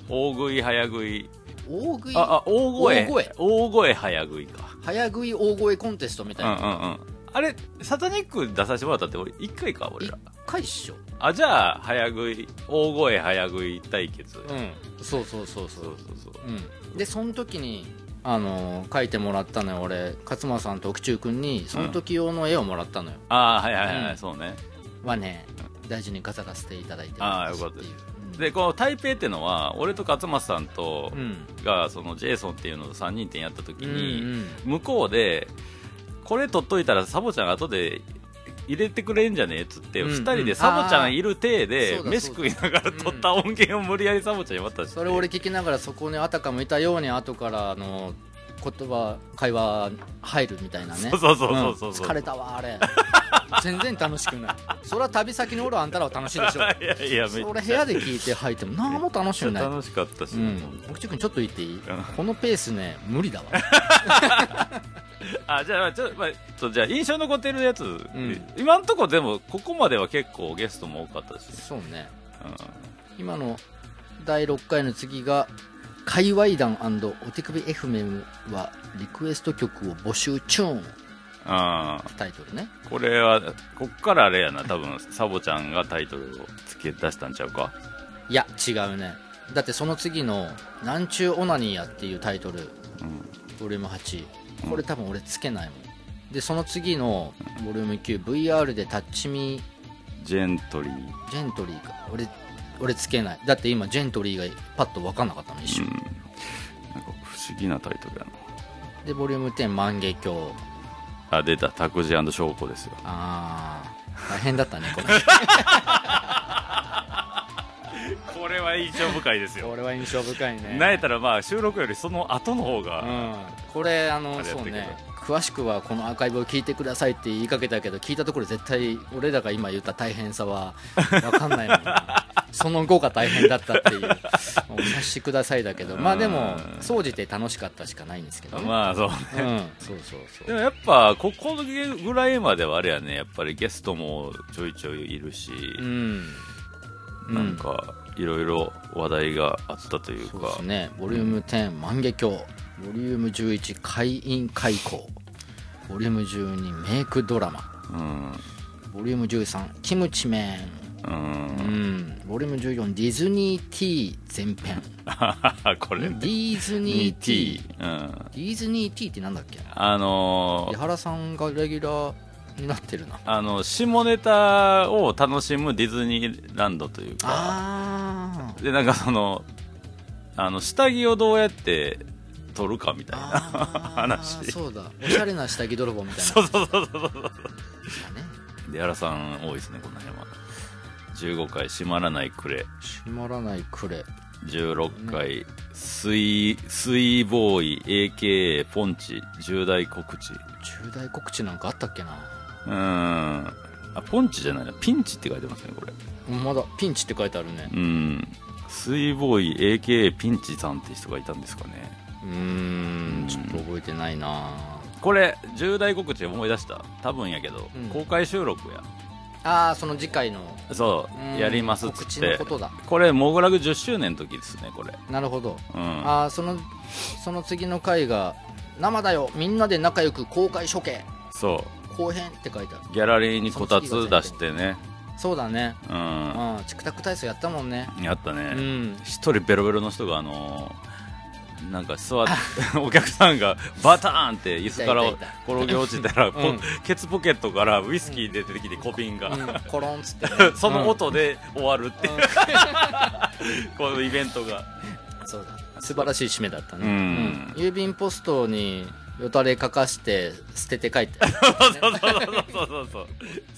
大食い早食い。大食い？ああ大声。大声。大声早食いか。早食い大声コンテストみたうんいな、うんうんあれサタニック出させてもらったって俺1回か俺一ら回っしょ。あじゃあ早食い大声早食い対決。うん。そうそうそうそう。そうそうそう。うん、でその時にあのー書いてもらったのよ。俺勝間さんと奥中君にその時用の絵をもらったのよ、ああはいはいはい、うん。そうね。はね大事に飾らせていただいてあーますよかったでこの台北ってのは俺と勝松さんとうん。がそのジェイソンっていうのと3人展やった時うんに、うん。向こうでこれ取っといたらサボちゃん後で入れてくれんじゃねえっつって、うん2人でサボちゃんいる体あで飯食いながら撮った音源を無理やりサボちゃんに渡し。てそれ俺聞きながらそこにあたかもいたように後からあの言葉会話入るみたいなね。そうそうそうそうそうう。ん。疲れたわあれ。全然楽しくない。それは旅先におるあんたらは楽しいでしょ [LAUGHS] いやいやめっそれ部屋で聞いて入っても何も楽しくない。楽しかったし、うん。奥地君ちょっと言っていい？ん。このペースね無理だわ [LAUGHS] あじゃあちょっと、まあ、じゃあ印象に残ってるやつ、今んとこでもここまでは結構ゲストも多かったしそうね。うん。今の第6回の次が「界隈談お手首 FM はリクエスト曲を募集中」あタイトルね。これはこっからあれやな多分サボちゃんがタイトルを付け出したんちゃうか？いや違うね。だってその次の「なんちゅうオナニーや」っていうタイトル。うん。ボリューム8これ多分俺つけないもん。でその次のボリューム 9VR でタッチミジェントリー。ジェントリーか。俺俺つけない。だって今ジェントリーがパッと分かんなかったの一瞬、うん。なんか不思議なタイトルやでボリューム10万華鏡。なあ出た。拓司翔子ですよ。ああ大変だったねこれ [LAUGHS] [LAUGHS] これは印象深いですこれは印象深いね。なんやったらまあ収録よりその後の方が、うん、これあのそうね。詳しくはこのアーカイブを聞いてくださいって言いかけたけど聞いたところ絶対俺らが今言った大変さは [LAUGHS] 分かんないもんねその後が大変だったっていう。お察しくださいだけど。まあでもうん総じて楽しかったしかないんですけどね、まあそううん。そうそうそう。でもやっぱここぐらいまではあれやねやっぱりゲストもちょいちょいいるし、うん。なんかいろいろ話題があったというか。そうですね。ボリューム10万華鏡。ボリューム11会員開口。ボリューム12メイクドラマ。うん。ボリューム13キムチメン。うん。うん、ボリューム14ディズニー T 前編。[LAUGHS] これディズニー T うん。ディズニー T ってなんだっけ？あのー井原さんがレギュラーになってるなあの下ネタを楽しむディズニーランドというか。でなんかそのあの下着をどうやって撮るかみたいな話。そうだ。おしゃれな下着泥棒みたいな。そうそうそうそうそう。で原さん多いですねこの辺は。15回閉まらないクレ。閉まらないクレ。16回、スイスイボーイ AKA ポンチ重大告知。重大告知なんかあったっけな？うーん。あポンチじゃないな。ピンチって書いてますねこれ。まだピンチって書いてあるね。うん。スイボーイ AKA ピンチさんって人がいたんですかね。うーんちょっと覚えてないな。これ重大告知思い出した？多分やけど、うん。公開収録や。ああその次回の。そううん。やりますっ告知つって。のことだ。これモグラグ10周年の時ですねこれ。なるほど。うん。ああそのその次の回が「生だよ。みんなで仲良く公開処刑。そ後編」って書いてある。うギャラリーにこたつ出してね。そうだねううん。チクタク体操やったもんね。んやったうねん。一、人ベロベロの人があのーなんか座って [LAUGHS] お客さんがバターンって椅子から転げ落ちたら、ポうん。ケツポケットからウイスキー出てきて小瓶が、うん。コロンっつってね。[LAUGHS] その音で終わるっていう、うん。[LAUGHS] このイベントが。そうだ。素晴らしい締めだったね、うん。郵便ポストによたれ書かして捨てて書いて、[LAUGHS] そうそうそう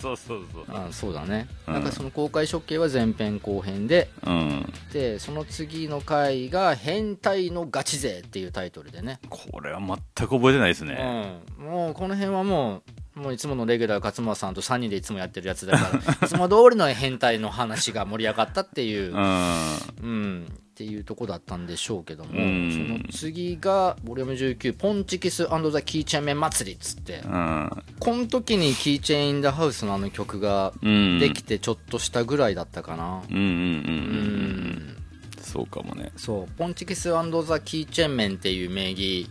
そうそうそう。そうあそうだね、うん、なんかその公開処刑は前編後編で、うん、でその次の回が「変態のガチ勢」っていうタイトルでね。これは全く覚えてないですね、うん、もうこの辺はもうもういつものレギュラー勝間さんと3人でいつもやってるやつだからいつも通りの変態の話が盛り上がったっていう、うん、うん、っていうとこだったんでしょうけども、うん。その次がボリューム19「ポンチキスザ・キーチェーンメン祭り」っつって、うん。この時に「キーチェーン・イン・ダ・ハウス」のあの曲がうんできてちょっとしたぐらいだったかな。うんうんうんうん。うん。そうかもね。そう。ポンチキスザ・キーチェーンメンっていう名義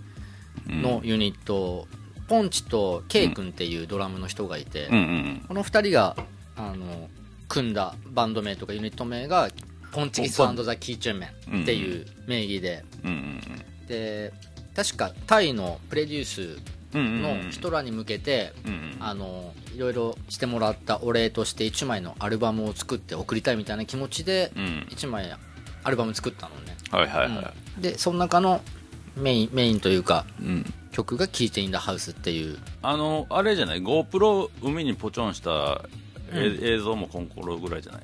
のユニット、ポンチと K 君っていうドラムの人がいて、うんうんこの2人があの組んだバンド名とかユニット名がポンチキスザ・キーチェーンメンっていう名義で、うんうんで確かタイのプレデュースうんうんの人らに向けて、うんうんあのいろいろしてもらったお礼として1枚のアルバムを作って送りたいみたいな気持ちでうん。1枚アルバム作ったのね、はいはいはうん。でその中のメインメインというかいうん。曲が「聴いてインダハウス」っていう。あのあれじゃない？GoPro 海にポチョンしたえ映像もコンコロぐらいじゃない？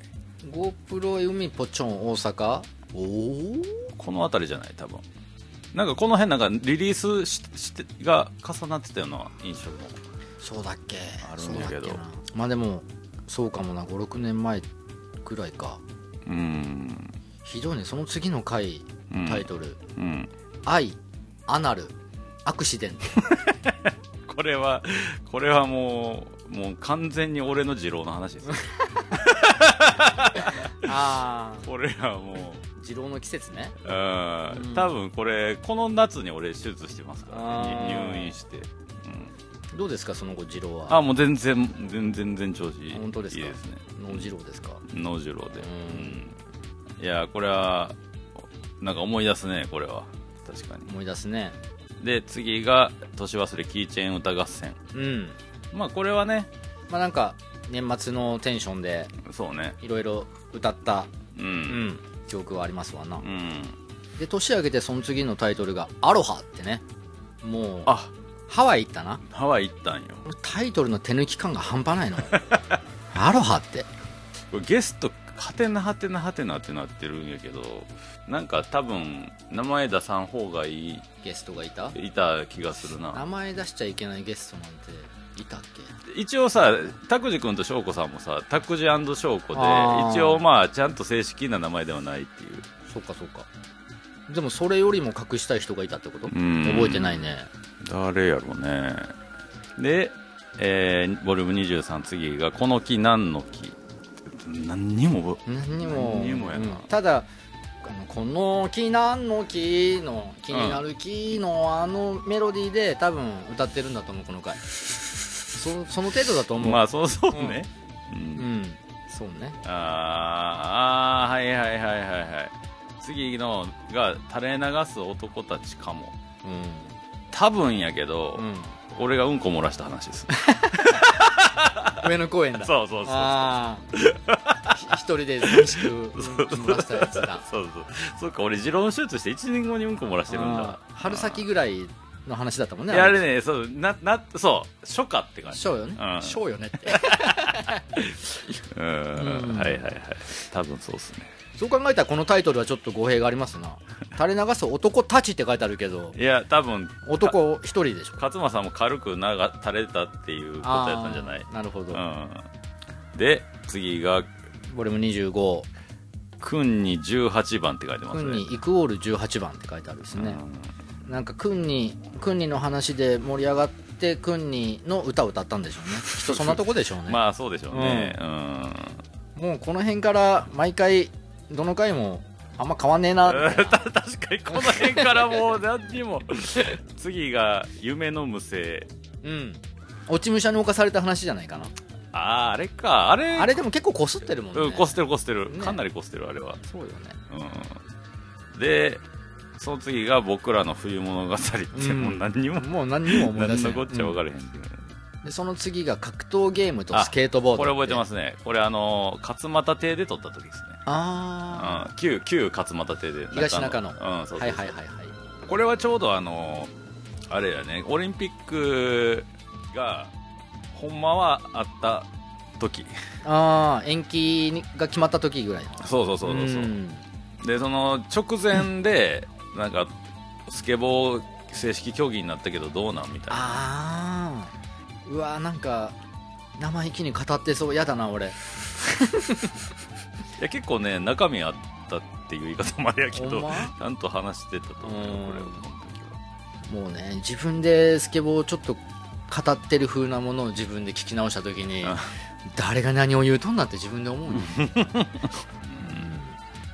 GoPro 海ポチョン大阪？おおこの辺りじゃない多分。なんかこの辺なんかリリースししてが重なってたような印象もそうだっけ。あるんだけど。まあでもそうかもな。56年前ぐらいか。うん。ひどいね。その次の回うん。タイトル。うん「愛アナル。アクシデント」[LAUGHS] これはこれはもうもう完全に俺の二郎の話です [LAUGHS] [LAUGHS] あこれはもう。あ二郎の季節ね。うん。うん。多分これこの夏に俺手術してますからあねー。入院して、うん。どうですかその後二郎は？あもう全然全然全然調子いい。本当ですか？いいですね。脳二郎ですか？脳次郎で、うん。うん。いやこれはなんか思い出すねこれは。確かに。思い出すね。で次が年忘れキーチェーン歌合戦。うん。まあこれはね。まあなんか年末のテンションでそうね。いろいろ歌ったううんん記憶はありますわな。うん。で年明けてその次のタイトルが「アロハ」ってね。もうあ。ハワイ行ったな。ハワイ行ったんよ。タイトルの手抜き感が半端ないの。[LAUGHS] アロハって。これゲストはてなはてなはてなってなってるんやけどなんか多分名前出さん方がいい。ゲストがいた？いた気がする名な前出しちゃいけないゲストなんていたっけ？一応さ拓司君と翔子さんもさ拓司翔子で一応まあちゃんと正式な名前ではないっていう。そうかそうか。でもそれよりも隠したい人がいたってこと？ん。覚えてないね。誰やろうね。で、えーボリューム23次が「この木何の木」何にも何にも。何にもやな。うん。ただこの木何の木の気になる木のあのメロディーで多分歌ってるんだと思うこの回そその程度だと思う。まあそうそうね、うん。うん。そうね。あーあーはいはいはいはいはい。次のが垂れ流す男たちかも。う多分やけど、ん、うん、俺がうんこ漏らした話です。[LAUGHS] 上野公園だ。そうそうそうああひ一人で楽しくうん漏らしたやつだ。そうそうそう。か俺持論手術して1年後にうんこ漏らしてるんだ。春先ぐらいの話だったもんねいやあれ。ねそうななそう初夏って感じ。ショーよね、うん。ショーよねって。うん。うん。はいはいはい。多分そうっすね。そう考えたらこのタイトルはちょっと語弊がありますな。垂れ流す男たちって書いてあるけど。いや多分男一人でしょ？勝間さんも軽くなが垂れたっていうことやったんじゃない？なるほど、うん。で次がボリューム25「くんに18番」って書いてますね。君にイクオール18番って書いてあるんですね、なんか君に君にの話で盛り上がって君にの歌を歌ったんでしょうね。きっとそんなとこでしょうね、う [LAUGHS] んまあそうでしょうね。うん。もうこの辺から毎回どの回もあんま変わんねえな。[LAUGHS] 確かにこの辺からもう何にも。[LAUGHS] 次が「夢の無声。うん。落ち武者に侵された話じゃないかな」あああれか。あれあれでも結構こすってるもんね、うんこすってるこすってる、ね。かなりこすってるあれは。そうよね。うん。でその次が僕らの冬物語って、うんもう何にももう何にも思い出何せない。のこっちゃ分からへんけど、でその次が格闘ゲームとスケートボードこれ覚えてますすね。これあの勝俣邸で撮った時ですね。あうん。旧旧勝俣邸で。東中野。うんそうはいはいはいはい。これはちょうどあのあれやねオリンピックがほんまはあった時。ああ延期にが決まった時ぐらいの。そうそうそうそうそう。うん。でその直前でなんかスケボー正式競技になったけどどうなんみたいな。ああうわなんか生意気に語ってそう。やだな俺。[LAUGHS] いや結構ね中身あったっていう言い方もあれやけど、ま？ちゃんと話してたと思うようん。これはもうね自分でスケボーをちょっと語ってる風なものを自分で聞き直した時にあ誰が何を言うとん。なって自分で思うよ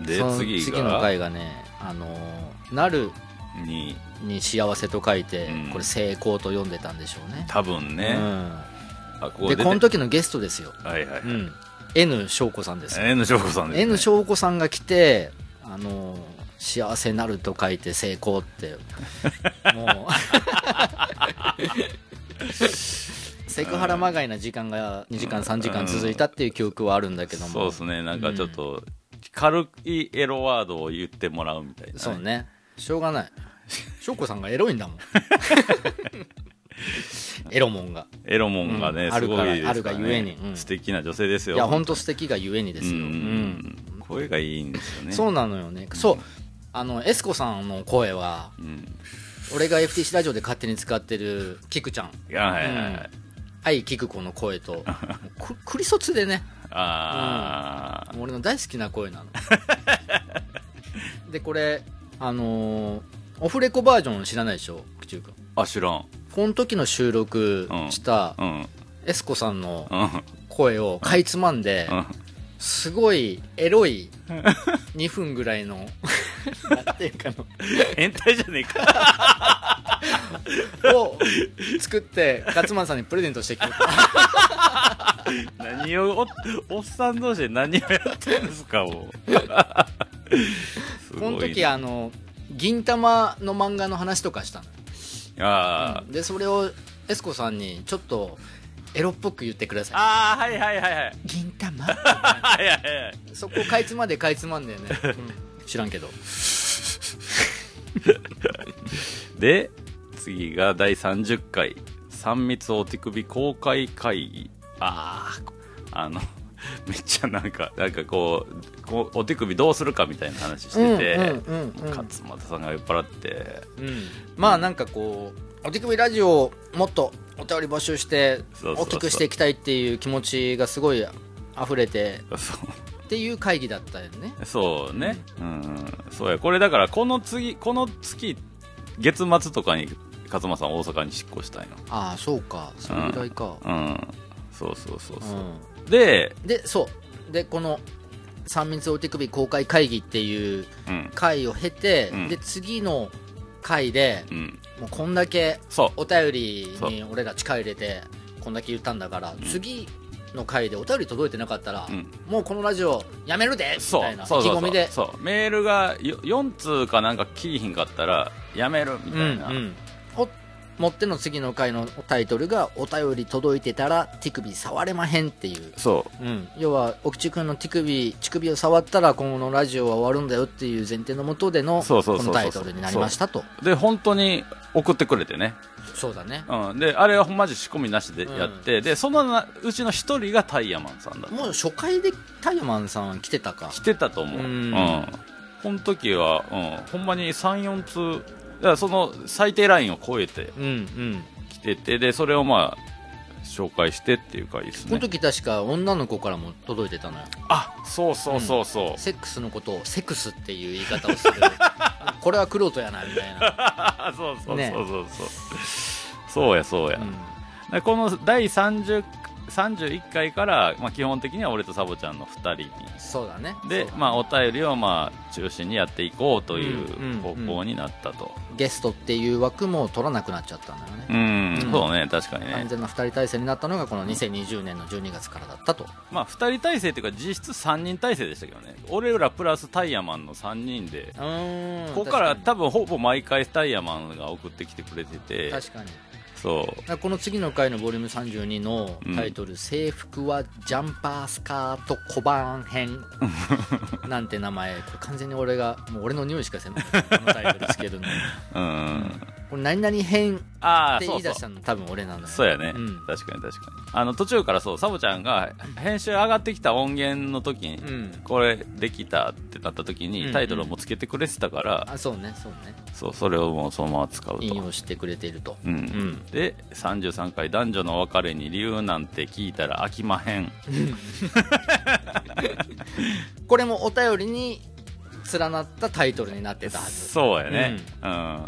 で次次のが回がねあのーなるに。に幸せと書いて、うん。これ成功と読んでたんでしょうね。多分ね、うん、あここでこの時のゲストですよ、はいはい、うん、N 翔子さんです。よ N 翔子さんです、ね、N 翔子さんが来てあの幸せなると書いて成功って。[LAUGHS] もう。[LAUGHS] セクハラまがいな時間が2時間3時間続いたっていう記憶はあるんだけども。そうですね。なんかちょっと軽いエロワードを言ってもらうみたいな、そうねしょうがない。翔子さんがエロいんだもん。[LAUGHS] エロモンが。エロモンがね、うん。すごいね、あるがゆえに。うん。素敵な女性ですよいや本当。素敵がゆえにですよ、うん。うん。声がいいんですよね。そうなのよね。そう。あのエスコさんの声はうん。俺が FTC ラジオで勝手に使ってるキクちゃん。いやはい。はい愛キク子の声と。クリソツでね。あ俺の大好きな声なの。[LAUGHS] でこれあのーオフレコバージョン知らないでしょ？口くんああ知らん。この時の収録したうん。エスコさんのうん。声をかいつまんでうんすごいエロい2分ぐらいの [LAUGHS] なんていうか変態じゃねえか。の [LAUGHS] を作って勝間さんにプレゼントしてきて [LAUGHS] 何をおおっさん同士で何をやってんですかもう。すごいこの時あの銀玉の漫画の話とかしたの。あーでそれをエスコさんにちょっとエロっぽく言ってください。あーはいはいはいはい。銀玉。はいはいはい。そこかいつまでかいつまんでね、うん。知らんけど。[LAUGHS] で次が第30回。3密お手首公開会議。あああの [LAUGHS] めっちゃなんかなんかこうこうお手首どうするかみたいな話してて、うんうんうんうん。勝俣さんが酔っ払って。うん。まあなんかこうお手首ラジオをもっとお便り募集して大きくしていきたいっていう気持ちがすごい溢れてっていう会議だったよね。そうね、うん、そうや、これだから、この次、この月、月末とかに、勝間さん大阪に執行したいああそうか。それぐらいか。の。うん。そうそうそうそう。うで、んでそう。でこの三密お手首公開会議っていううん。会を経て、うん。で次の会でうん。もうこんだけ。お便りに俺ら力入れてこんだけ言ったんだから、次の回でお便り届いてなかったら、うん。もうこのラジオやめるでみたいな意そうそうそう。気込みで。そう。メールがよ4通かなんか聞いひんかったらやめるみたいな、うんうん。おもっての次の回のタイトルが「お便り届いてたら手首触れまへん」っていう、そう。ん、要は奥地君の手首乳首を触ったら今後のラジオは終わるんだよっていう前提のもとでのこのタイトルになりましたと。う。で本当に送ってくれてね、そうだね。うん、であれはマジ仕込みなしでやって、でそのなうちの一人がタイヤマンさんだもう初回でタイヤマンさん来てたか。来てたと思う、ううん。んこの時は、うん、ほんまに34通だからその最低ラインを超えてうんうん。来ててでそれをまあ紹介してっていう回ですこのね時確か女の子からも届いてたのよ。あそうそうそうそう、セックスのことをセクスっていう言い方をする。[LAUGHS] これはクロやなみたいな、あ [LAUGHS] そうそうそうねそうそう、そうやそうや、うん。でこの第30 31回から、まあ、基本的には俺とサボちゃんの2人に。そうだね。で、そうまあ、お便りをまあ中心にやっていこうというんうんう方向になったと。ゲストっていう枠も取らなくなっちゃったんだよね、うん、うん。そうね確かにね。完全な2人体制になったのがこの2020年の12月からだったと。まあ、2人体制っていうか実質3人体制でしたけどね。俺らプラスタイヤマンの3人でうーんここから多分ほぼ毎回タイヤマンが送ってきてくれててに確かにそう。この次の回のボリューム32のタイトル「制服はジャンパースカート小判編 [LAUGHS]」なんて名前。これ完全に俺がもう俺の匂いしかせんの。このタイトルつけるのうんこれ何々編って言い出したの多分俺なんだよそうやね、うん。確かに確かに。あの途中からそうサボちゃんが編集上がってきた音源の時に、うん。これできたってなった時うんうん。にタイトルをもうつけてくれてたから、あそうねそうね。そうそれをもうそのまま使うと。引用してくれていると。うん。うん。で33回男女の別れに理由なんて聞いたら飽きまへん。[LAUGHS] これもお便りに連なったタイトルになってたはず。そうやね。うん、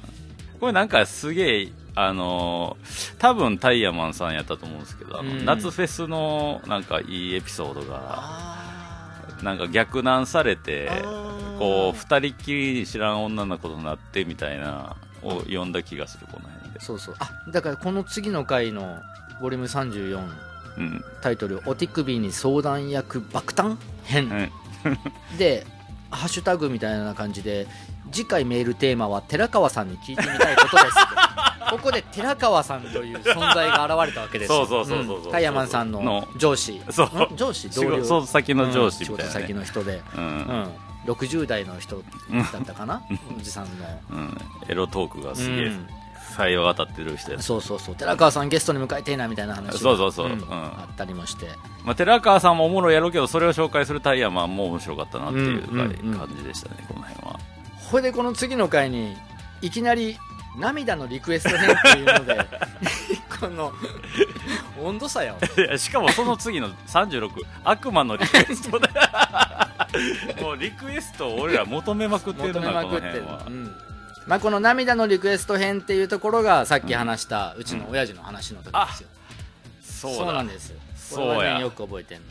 これなんかすげえあのー多分タイヤマンさんやったと思うんですけど、あのうん。夏フェスのなんかいいエピソードがあなんか逆難されてこう二人っきり知らん女の子となってみたいなを読んだ気がするこの辺で。そうそう。あだからこの次の回のボリューム34うん。タイトル「お手首に相談役爆誕編」うん。でハッシュタグみたいな感じで次回メールテーマは寺川さんに聞いてみたいことです。[LAUGHS] ここで寺川さんという存在が現れたわけです。よそうそうそうそうそうんタイヤマンさんのの上司。そう。ん？上司？同仕僚事先の上司みたいな、ね。先の人で、ううん。ん、60代の人だったかな？おじさんの。うん、エロトークがすげえうん。採用当たってる人やそうそうそう。寺川さんゲストに迎えてえなみたいな話がそうそうそう。ん。うん。あったりもして。まあ、寺川さんもおもろいやろうけどそれを紹介するタイヤマンも面白かったなっていう感じでしたね、この辺はほいでこの次の回にいきなり涙のリクエスト編っていうので [LAUGHS] この温度差やしかもその次の36悪魔のリクエストで [LAUGHS] もうリクエストを俺ら求めまくってるな求めまうん。まあ、この涙のリクエスト編っていうところがさっき話したうちの親父の話の時ですよ、そうだ。なんですよ。そうや。これはねよく覚えてんの。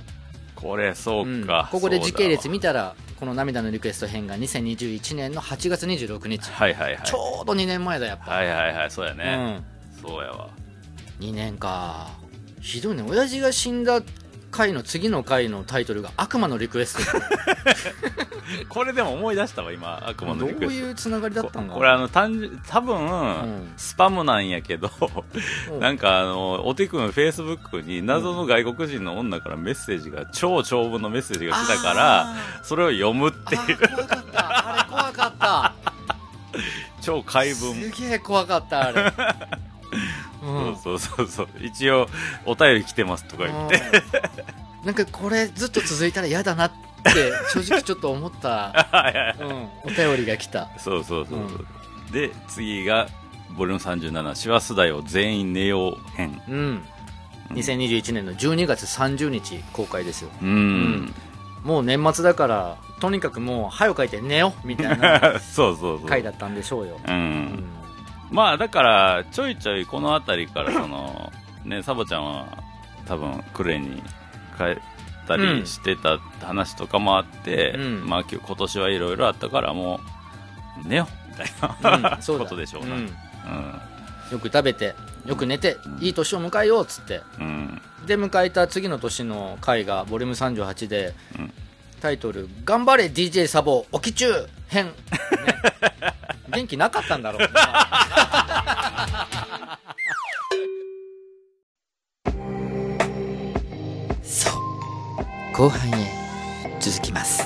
これそううん。か、ここで時系列そう見たらこの涙のリクエスト編が2021年の8月26日。だはいはいはい。ちょうど2年前だやっぱ、はいはいはいそうやうね、ん、そうやわ。2年か。ひどいね。親父が死んだ回の次の回のタイトルが [LAUGHS]「悪魔のリクエスト」これでも思い出したわ今悪魔どうのリクエスト。いうつながりだったんかここれあの単純多分、ん。スパムなんやけどうん。なんかあのおてくんフェイスブックに謎の外国人の女からメッセージが超長文のメッセージが来たからそれを読むっていう。怖かった。あれ怖かった。[LAUGHS] 超怪文。すげえ怖かったあれ、[LAUGHS] うん。そうそうそうそう。一応お便り来てますとか言って。うん。なんかこれずっと続いたら嫌だなって正直ちょっと思った、うん、お便りが来た。そうそうそうそう、で次がボリューム37「師走だよ全員寝よう編。うん。2021年の12月30日公開ですよ」うん。もう年末だからとにかくもう早く書いて寝ようみたいな [LAUGHS] そうそうそう。回だったんでしょうよ、ううんんまあだからちょいちょいこの辺りからその [LAUGHS] ねサボちゃんは多分クレに帰ったりしてた話とかもあって、うん。まあ今日今年はいろいろあったからもう寝ようみたいな、うん [LAUGHS] そうだ。ことでしょうな、ん。よく食べてよく寝ていい年を迎えようっつって。で迎えた次の年の回がボリューム38で、うんタイトル「頑張れ DJ サボ起き中編」ね、[LAUGHS] 元気なかったんだろう。な [LAUGHS] そう。後半へ続きます。